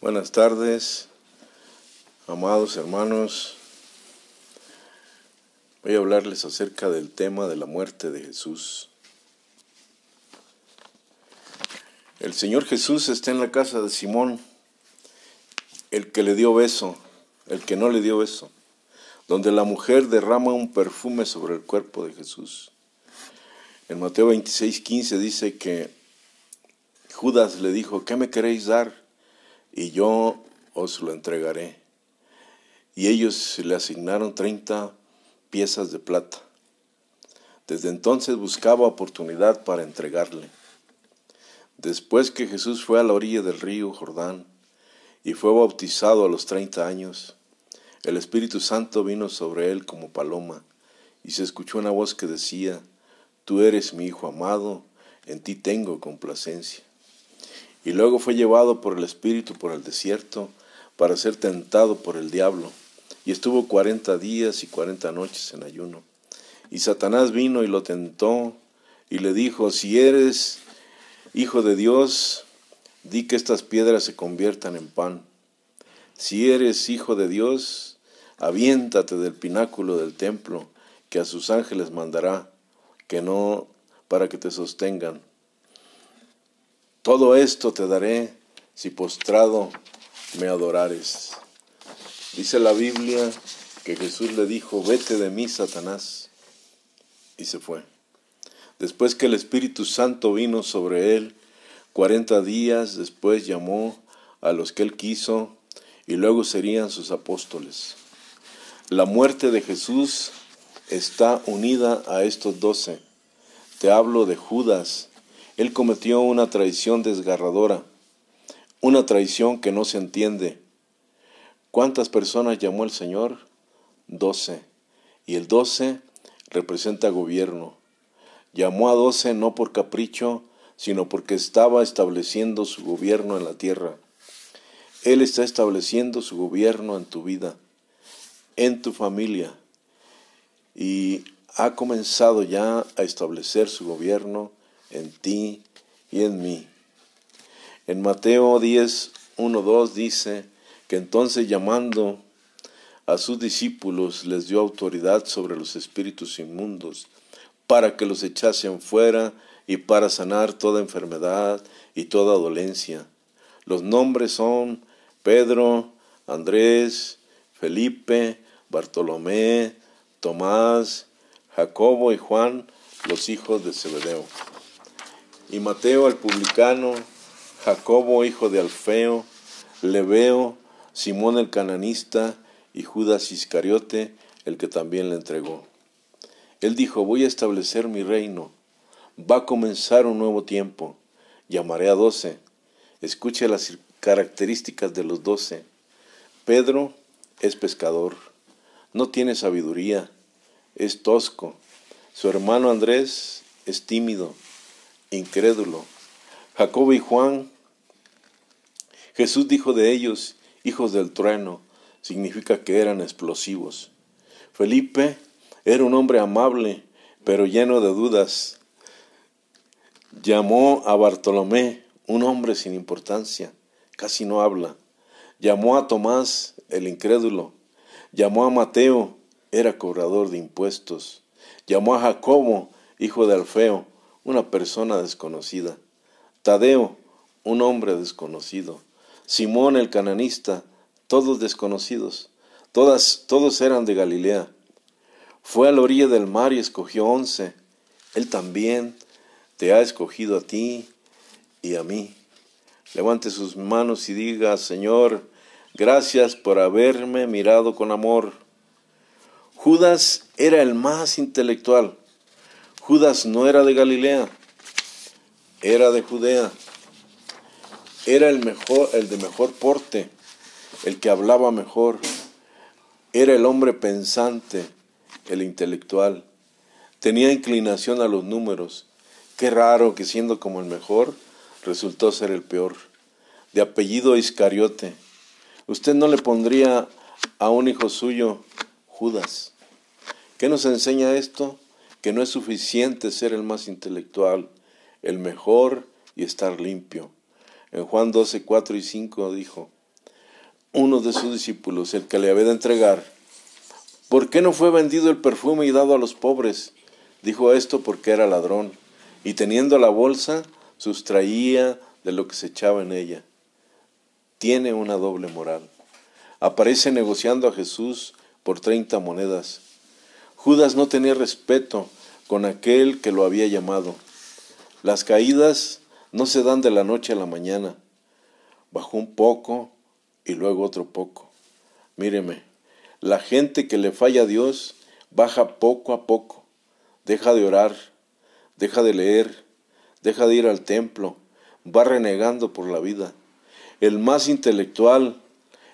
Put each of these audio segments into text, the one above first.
Buenas tardes, amados hermanos. Voy a hablarles acerca del tema de la muerte de Jesús. El Señor Jesús está en la casa de Simón, el que le dio beso, el que no le dio beso, donde la mujer derrama un perfume sobre el cuerpo de Jesús. En Mateo 26, 15 dice que Judas le dijo, ¿qué me queréis dar? Y yo os lo entregaré. Y ellos le asignaron 30 piezas de plata. Desde entonces buscaba oportunidad para entregarle. Después que Jesús fue a la orilla del río Jordán y fue bautizado a los 30 años, el Espíritu Santo vino sobre él como paloma y se escuchó una voz que decía, Tú eres mi Hijo amado, en ti tengo complacencia. Y luego fue llevado por el Espíritu por el desierto para ser tentado por el diablo. Y estuvo cuarenta días y cuarenta noches en ayuno. Y Satanás vino y lo tentó y le dijo, si eres hijo de Dios, di que estas piedras se conviertan en pan. Si eres hijo de Dios, aviéntate del pináculo del templo, que a sus ángeles mandará, que no para que te sostengan. Todo esto te daré si postrado me adorares. Dice la Biblia que Jesús le dijo, vete de mí, Satanás, y se fue. Después que el Espíritu Santo vino sobre él, cuarenta días después llamó a los que él quiso, y luego serían sus apóstoles. La muerte de Jesús está unida a estos doce. Te hablo de Judas, él cometió una traición desgarradora, una traición que no se entiende. ¿Cuántas personas llamó el Señor? Doce. Y el doce representa gobierno. Llamó a doce no por capricho, sino porque estaba estableciendo su gobierno en la tierra. Él está estableciendo su gobierno en tu vida, en tu familia, y ha comenzado ya a establecer su gobierno en ti y en mí. En Mateo 10, 1, 2 dice que entonces llamando a sus discípulos les dio autoridad sobre los espíritus inmundos para que los echasen fuera y para sanar toda enfermedad y toda dolencia. Los nombres son Pedro, Andrés, Felipe, Bartolomé, Tomás, Jacobo y Juan, los hijos de Zebedeo y Mateo el publicano, Jacobo hijo de Alfeo, Leveo, Simón el cananista y Judas Iscariote, el que también le entregó. Él dijo, voy a establecer mi reino, va a comenzar un nuevo tiempo, llamaré a doce. Escuche las características de los doce. Pedro es pescador, no tiene sabiduría, es tosco. Su hermano Andrés es tímido, incrédulo. Jacobo y Juan, Jesús dijo de ellos, hijos del trueno, significa que eran explosivos. Felipe era un hombre amable, pero lleno de dudas. Llamó a Bartolomé, un hombre sin importancia, casi no habla. Llamó a Tomás, el incrédulo. Llamó a Mateo, era cobrador de impuestos. Llamó a Jacobo, hijo de Alfeo, una persona desconocida. Tadeo, un hombre desconocido. Simón el cananista, todos desconocidos. Todas, todos eran de Galilea. Fue a la orilla del mar y escogió once. Él también te ha escogido a ti y a mí. Levante sus manos y diga, Señor, gracias por haberme mirado con amor. Judas era el más intelectual. Judas no era de Galilea, era de Judea. Era el mejor, el de mejor porte, el que hablaba mejor. Era el hombre pensante, el intelectual. Tenía inclinación a los números. Qué raro que siendo como el mejor, resultó ser el peor. De apellido Iscariote. Usted no le pondría a un hijo suyo Judas. ¿Qué nos enseña esto? Que no es suficiente ser el más intelectual, el mejor y estar limpio. En Juan 12, 4 y 5 dijo, uno de sus discípulos, el que le había de entregar, ¿por qué no fue vendido el perfume y dado a los pobres? Dijo esto porque era ladrón, y teniendo la bolsa, sustraía de lo que se echaba en ella. Tiene una doble moral. Aparece negociando a Jesús por treinta monedas. Judas no tenía respeto con aquel que lo había llamado. Las caídas no se dan de la noche a la mañana. Bajó un poco y luego otro poco. Míreme, la gente que le falla a Dios baja poco a poco. Deja de orar, deja de leer, deja de ir al templo, va renegando por la vida. El más intelectual,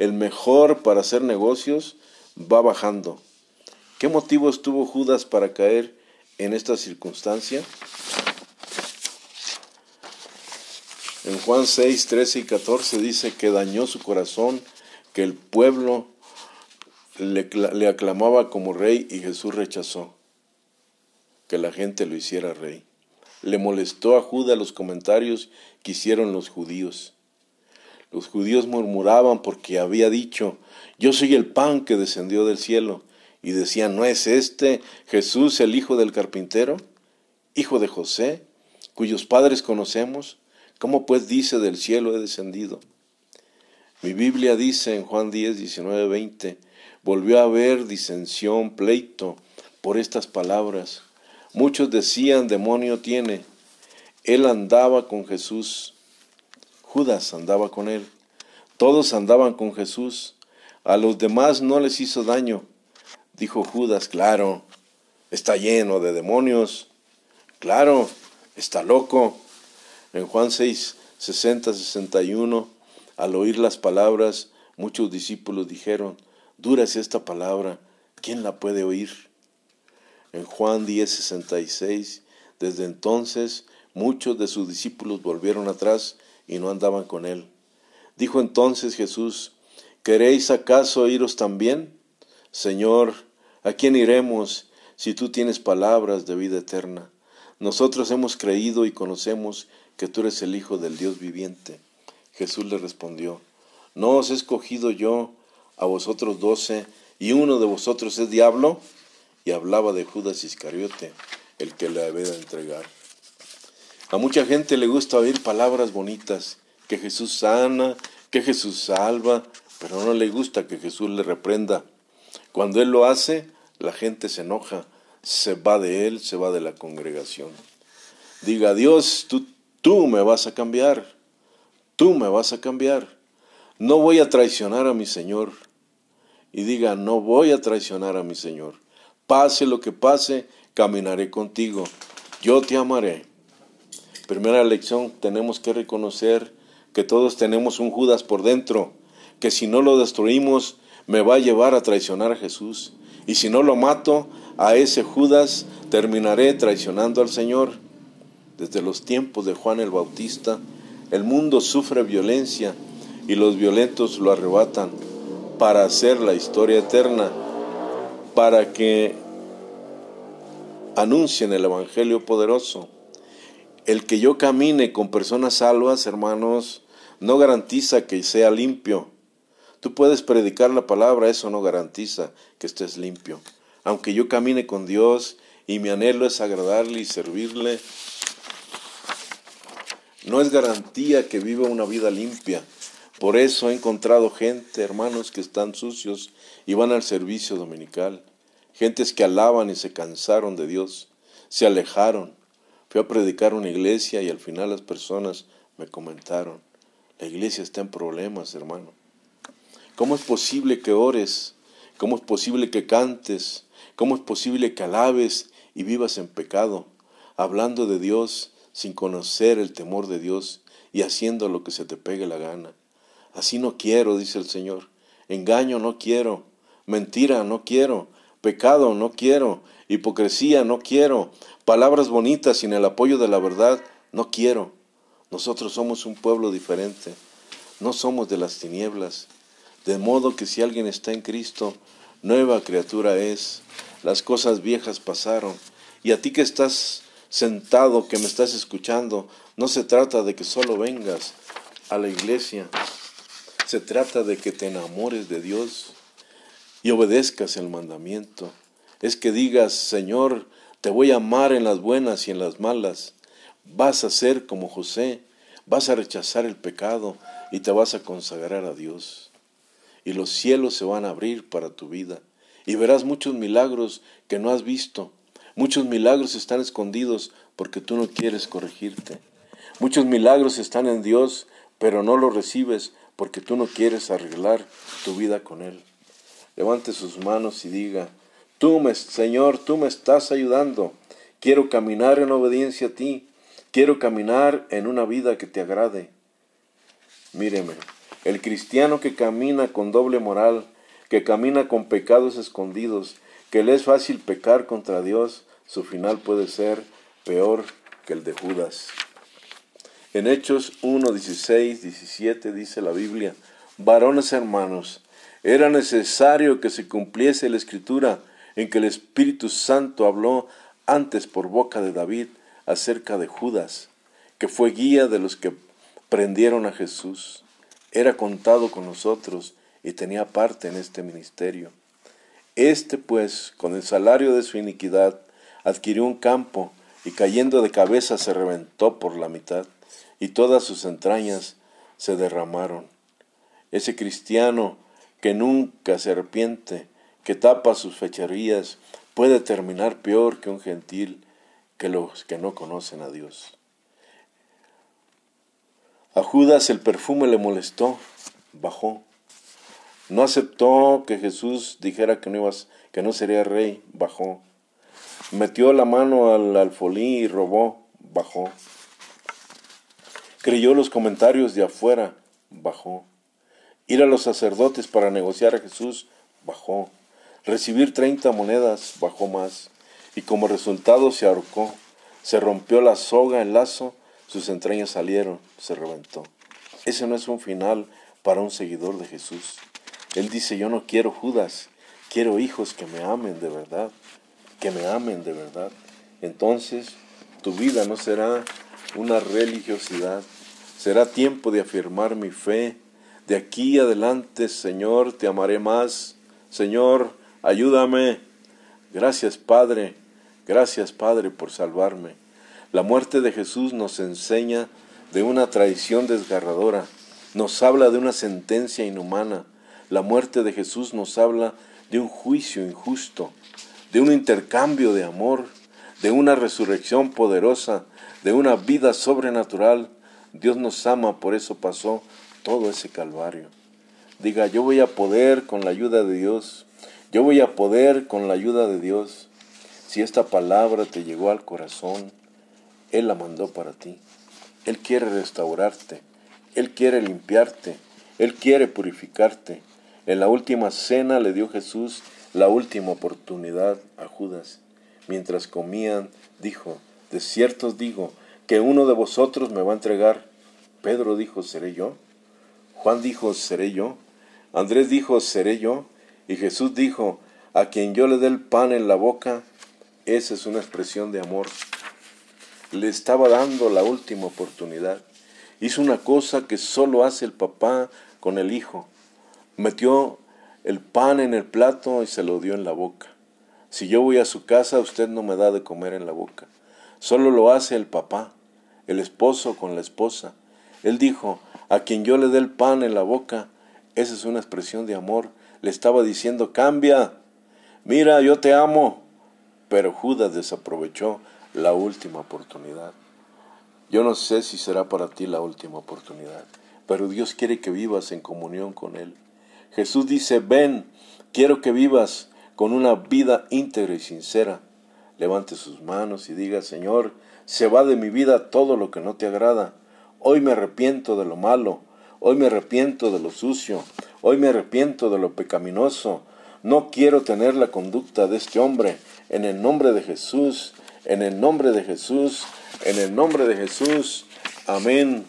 el mejor para hacer negocios, va bajando. ¿Qué motivos tuvo Judas para caer en esta circunstancia? En Juan 6, 13 y 14 dice que dañó su corazón, que el pueblo le, le, aclamaba como rey y Jesús rechazó que la gente lo hiciera rey. Le molestó a Judas los comentarios que hicieron los judíos. Los judíos murmuraban porque había dicho, yo soy el pan que descendió del cielo. Y decían, ¿no es este Jesús el hijo del carpintero, hijo de José, cuyos padres conocemos? ¿Cómo pues dice del cielo he descendido? Mi Biblia dice en Juan 10, 19, 20, volvió a haber disensión, pleito por estas palabras. Muchos decían, demonio tiene. Él andaba con Jesús. Judas andaba con él. Todos andaban con Jesús. A los demás no les hizo daño. Dijo Judas, claro, está lleno de demonios. Claro, está loco. En Juan 6, 60, 61, al oír las palabras, muchos discípulos dijeron, dura es esta palabra, ¿quién la puede oír? En Juan 10, 66, desde entonces muchos de sus discípulos volvieron atrás y no andaban con él. Dijo entonces Jesús, ¿queréis acaso iros también? Señor, ¿a quién iremos si tú tienes palabras de vida eterna? Nosotros hemos creído y conocemos que tú eres el Hijo del Dios viviente. Jesús le respondió, ¿no os he escogido yo a vosotros doce y uno de vosotros es diablo? Y hablaba de Judas Iscariote, el que le había de entregar. A mucha gente le gusta oír palabras bonitas, que Jesús sana, que Jesús salva, pero no le gusta que Jesús le reprenda. Cuando Él lo hace, la gente se enoja, se va de Él, se va de la congregación. Diga, Dios, tú Tú me vas a cambiar, tú me vas a cambiar. No voy a traicionar a mi Señor. Y diga, no voy a traicionar a mi Señor. Pase lo que pase, caminaré contigo. Yo te amaré. Primera lección, tenemos que reconocer que todos tenemos un Judas por dentro, que si no lo destruimos, me va a llevar a traicionar a Jesús. Y si no lo mato, a ese Judas terminaré traicionando al Señor. Desde los tiempos de Juan el Bautista, el mundo sufre violencia y los violentos lo arrebatan para hacer la historia eterna, para que anuncien el Evangelio poderoso. El que yo camine con personas salvas, hermanos, no garantiza que sea limpio. Tú puedes predicar la palabra, eso no garantiza que estés limpio. Aunque yo camine con Dios y mi anhelo es agradarle y servirle, no es garantía que viva una vida limpia. Por eso he encontrado gente, hermanos, que están sucios y van al servicio dominical. Gentes que alaban y se cansaron de Dios, se alejaron. Fui a predicar una iglesia y al final las personas me comentaron, la iglesia está en problemas, hermano. ¿Cómo es posible que ores? ¿Cómo es posible que cantes? ¿Cómo es posible que alabes y vivas en pecado, hablando de Dios sin conocer el temor de Dios y haciendo lo que se te pegue la gana. Así no quiero, dice el Señor. Engaño no quiero, mentira no quiero, pecado no quiero, hipocresía no quiero, palabras bonitas sin el apoyo de la verdad no quiero. Nosotros somos un pueblo diferente, no somos de las tinieblas. De modo que si alguien está en Cristo, nueva criatura es. Las cosas viejas pasaron. Y a ti que estás sentado que me estás escuchando, no se trata de que solo vengas a la iglesia. Se trata de que te enamores de Dios y obedezcas el mandamiento. Es que digas, Señor, te voy a amar en las buenas y en las malas. Vas a ser como José, vas a rechazar el pecado y te vas a consagrar a Dios. Y los cielos se van a abrir para tu vida. Y verás muchos milagros que no has visto. Muchos milagros están escondidos porque tú no quieres corregirte. Muchos milagros están en Dios, pero no los recibes porque tú no quieres arreglar tu vida con Él. Levante sus manos y diga, Tú, me, Señor, tú me estás ayudando. Quiero caminar en obediencia a ti. Quiero caminar en una vida que te agrade. Míreme, el cristiano que camina con doble moral, que camina con pecados escondidos, que le es fácil pecar contra Dios, su final puede ser peor que el de Judas. En Hechos 1, 16, 17 dice la Biblia, varones hermanos, era necesario que se cumpliese la escritura en que el Espíritu Santo habló antes por boca de David acerca de Judas, que fue guía de los que prendieron a Jesús. Era contado con nosotros y tenía parte en este ministerio. Este pues, con el salario de su iniquidad, adquirió un campo y cayendo de cabeza se reventó por la mitad y todas sus entrañas se derramaron. Ese cristiano que nunca se arrepiente, que tapa sus fecherías, puede terminar peor que un gentil que los que no conocen a Dios. A Judas el perfume le molestó, bajó. No aceptó que Jesús dijera que no, que no sería rey, bajó. Metió la mano al alfolí y robó, bajó. Creyó los comentarios de afuera, bajó. Ir a los sacerdotes para negociar a Jesús, bajó. Recibir treinta monedas, bajó más. Y como resultado se ahorcó. Se rompió la soga, el lazo, sus entrañas salieron, se reventó. Ese no es un final para un seguidor de Jesús. Él dice, yo no quiero Judas, quiero hijos que me amen de verdad, que me amen de verdad. Entonces tu vida no será una religiosidad, Será tiempo de afirmar mi fe. De aquí adelante, Señor, te amaré más. Señor, ayúdame. Gracias, Padre. Gracias, Padre, por salvarme. La muerte de Jesús nos enseña de una traición desgarradora. Nos habla de una sentencia inhumana. La muerte de Jesús nos habla de un juicio injusto, de un intercambio de amor, de una resurrección poderosa, de una vida sobrenatural Dios nos ama, por eso pasó todo ese calvario. Diga, yo voy a poder con la ayuda de Dios. Yo voy a poder con la ayuda de Dios. Si esta palabra te llegó al corazón, Él la mandó para ti. Él quiere restaurarte. Él quiere limpiarte. Él quiere purificarte. En la última cena le dio Jesús la última oportunidad a Judas. Mientras comían, dijo, de cierto os digo, que uno de vosotros me va a entregar. Pedro dijo, ¿seré yo? Juan dijo, ¿seré yo? Andrés dijo, ¿seré yo? Y Jesús dijo, a quien yo le dé el pan en la boca, esa es una expresión de amor. Le estaba dando la última oportunidad. Hizo una cosa que solo hace el papá con el hijo. Metió el pan en el plato y se lo dio en la boca. Si yo voy a su casa, usted no me da de comer en la boca. Solo lo hace el papá el esposo con la esposa. Él dijo, a quien yo le dé el pan en la boca, esa es una expresión de amor. Le estaba diciendo, cambia, mira, yo te amo. Pero Judas desaprovechó la última oportunidad. Yo no sé si será para ti la última oportunidad, pero Dios quiere que vivas en comunión con Él. Jesús dice, ven, quiero que vivas con una vida íntegra y sincera. Levante sus manos y diga, Señor, se va de mi vida todo lo que no te agrada. Hoy me arrepiento de lo malo, hoy me arrepiento de lo sucio, hoy me arrepiento de lo pecaminoso. No quiero tener la conducta de este hombre. En el nombre de Jesús, en el nombre de Jesús, en el nombre de Jesús. Amén.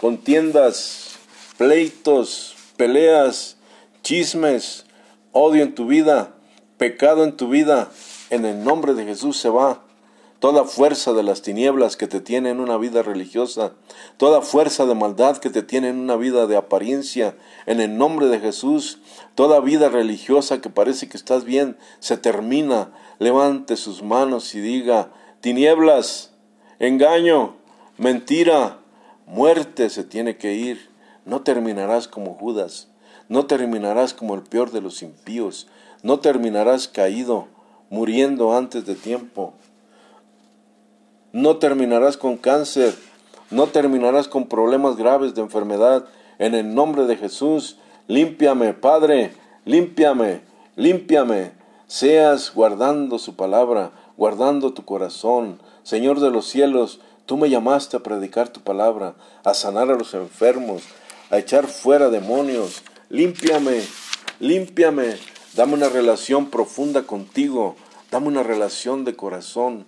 Contiendas, pleitos, peleas, chismes, odio en tu vida, pecado en tu vida, en el nombre de Jesús se va toda fuerza de las tinieblas que te tiene en una vida religiosa, toda fuerza de maldad que te tiene en una vida de apariencia, en el nombre de Jesús, toda vida religiosa que parece que estás bien, se termina. Levante sus manos y diga, tinieblas, engaño, mentira, muerte se tiene que ir. No terminarás como Judas, no terminarás como el peor de los impíos, no terminarás caído, muriendo antes de tiempo no terminarás con cáncer, no terminarás con problemas graves de enfermedad. En el nombre de Jesús, límpiame, Padre, límpiame, límpiame. Seas guardando su palabra, guardando tu corazón. Señor de los cielos, tú me llamaste a predicar tu palabra, a sanar a los enfermos, a echar fuera demonios. Límpiame, límpiame. Dame una relación profunda contigo. Dame una relación de corazón.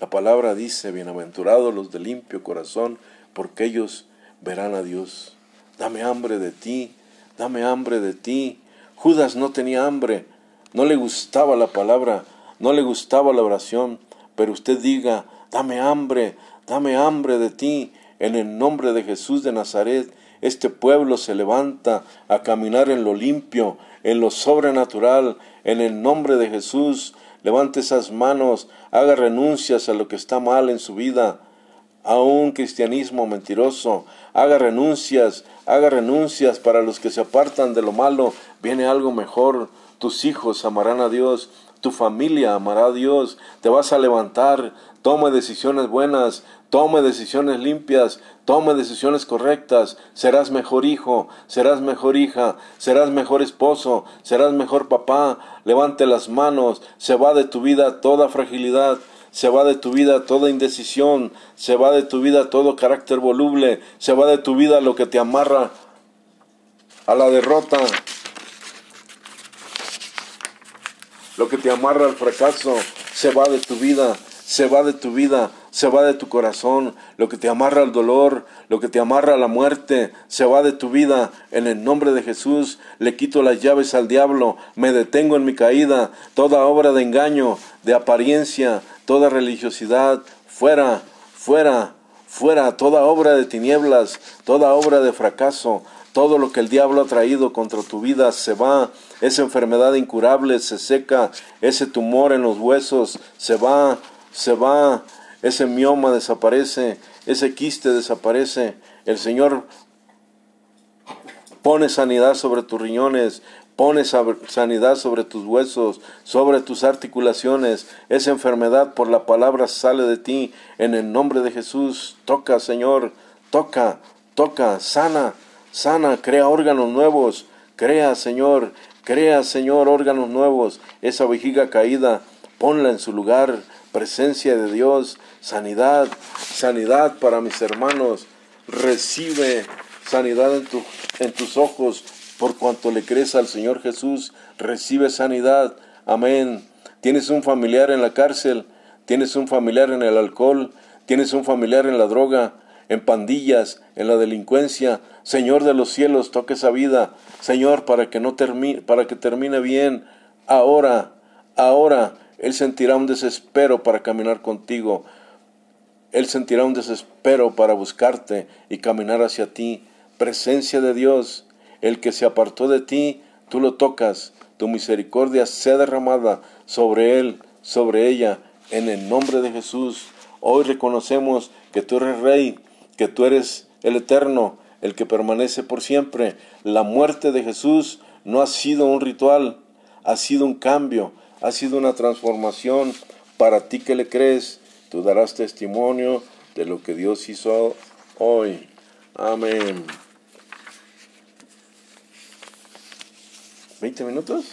La palabra dice, bienaventurados los de limpio corazón, porque ellos verán a Dios. Dame hambre de ti, dame hambre de ti. Judas no tenía hambre, no le gustaba la palabra, no le gustaba la oración, pero usted diga, dame hambre, dame hambre de ti. En el nombre de Jesús de Nazaret, este pueblo se levanta a caminar en lo limpio, en lo sobrenatural, en el nombre de Jesús levante esas manos, haga renuncias a lo que está mal en su vida, a un cristianismo mentiroso, haga renuncias, haga renuncias para los que se apartan de lo malo, viene algo mejor, tus hijos amarán a Dios, tu familia amará a Dios, te vas a levantar, tome decisiones buenas, tome decisiones limpias, tome decisiones correctas, serás mejor hijo, serás mejor hija, serás mejor esposo, serás mejor papá, levante las manos, se va de tu vida toda fragilidad, se va de tu vida toda indecisión, se va de tu vida todo carácter voluble, se va de tu vida lo que te amarra a la derrota, lo que te amarra al fracaso, se va de tu vida, se va de tu vida, se va de tu corazón, lo que te amarra al dolor, lo que te amarra a la muerte, se va de tu vida. En el nombre de Jesús le quito las llaves al diablo, me detengo en mi caída, toda obra de engaño, de apariencia, toda religiosidad, fuera, fuera, fuera, toda obra de tinieblas, toda obra de fracaso, todo lo que el diablo ha traído contra tu vida se va. Esa enfermedad incurable se seca. Ese tumor en los huesos se va, se va. Ese mioma desaparece. Ese quiste desaparece. El Señor pone sanidad sobre tus riñones, pone sanidad sobre tus huesos, sobre tus articulaciones. Esa enfermedad por la palabra sale de ti. En el nombre de Jesús, toca, Señor, toca, toca, sana, sana, crea órganos nuevos, crea, Señor, crea, Señor, órganos nuevos, esa vejiga caída, ponla en su lugar, presencia de Dios, sanidad, sanidad para mis hermanos, recibe sanidad en, tu, en tus ojos, por cuanto le crees al Señor Jesús, recibe sanidad, amén. Tienes un familiar en la cárcel, tienes un familiar en el alcohol, tienes un familiar en la droga, en pandillas, en la delincuencia. Señor de los cielos, toque esa vida. Señor, para que no termine, para que termine bien. Ahora, ahora, Él sentirá un desespero para caminar contigo. Él sentirá un desespero para buscarte y caminar hacia ti. Presencia de Dios, el que se apartó de ti, tú lo tocas. Tu misericordia sea derramada sobre Él, sobre ella, en el nombre de Jesús. Hoy reconocemos que tú eres Rey, que tú eres el eterno, el que permanece por siempre. La muerte de Jesús no ha sido un ritual, ha sido un cambio, ha sido una transformación. Para ti que le crees, tú darás testimonio de lo que Dios hizo hoy. Amén. ¿20 minutos?